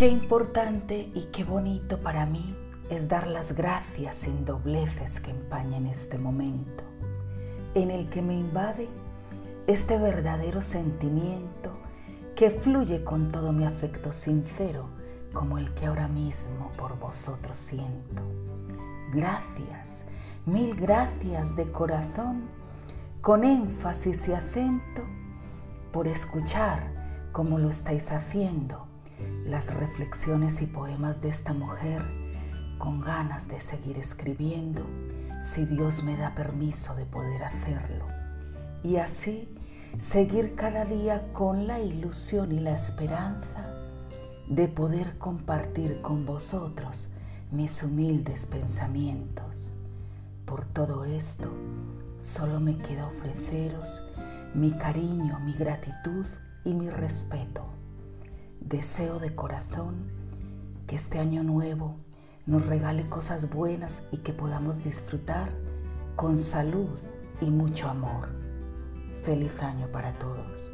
Qué importante y qué bonito para mí es dar las gracias sin dobleces que empañen este momento, en el que me invade este verdadero sentimiento que fluye con todo mi afecto sincero, como el que ahora mismo por vosotros siento. Gracias, mil gracias de corazón, con énfasis y acento, por escuchar como lo estáis haciendo las reflexiones y poemas de esta mujer con ganas de seguir escribiendo si Dios me da permiso de poder hacerlo. Y así seguir cada día con la ilusión y la esperanza de poder compartir con vosotros mis humildes pensamientos. Por todo esto, solo me queda ofreceros mi cariño, mi gratitud y mi respeto. Deseo de corazón que este año nuevo nos regale cosas buenas y que podamos disfrutar con salud y mucho amor. Feliz año para todos.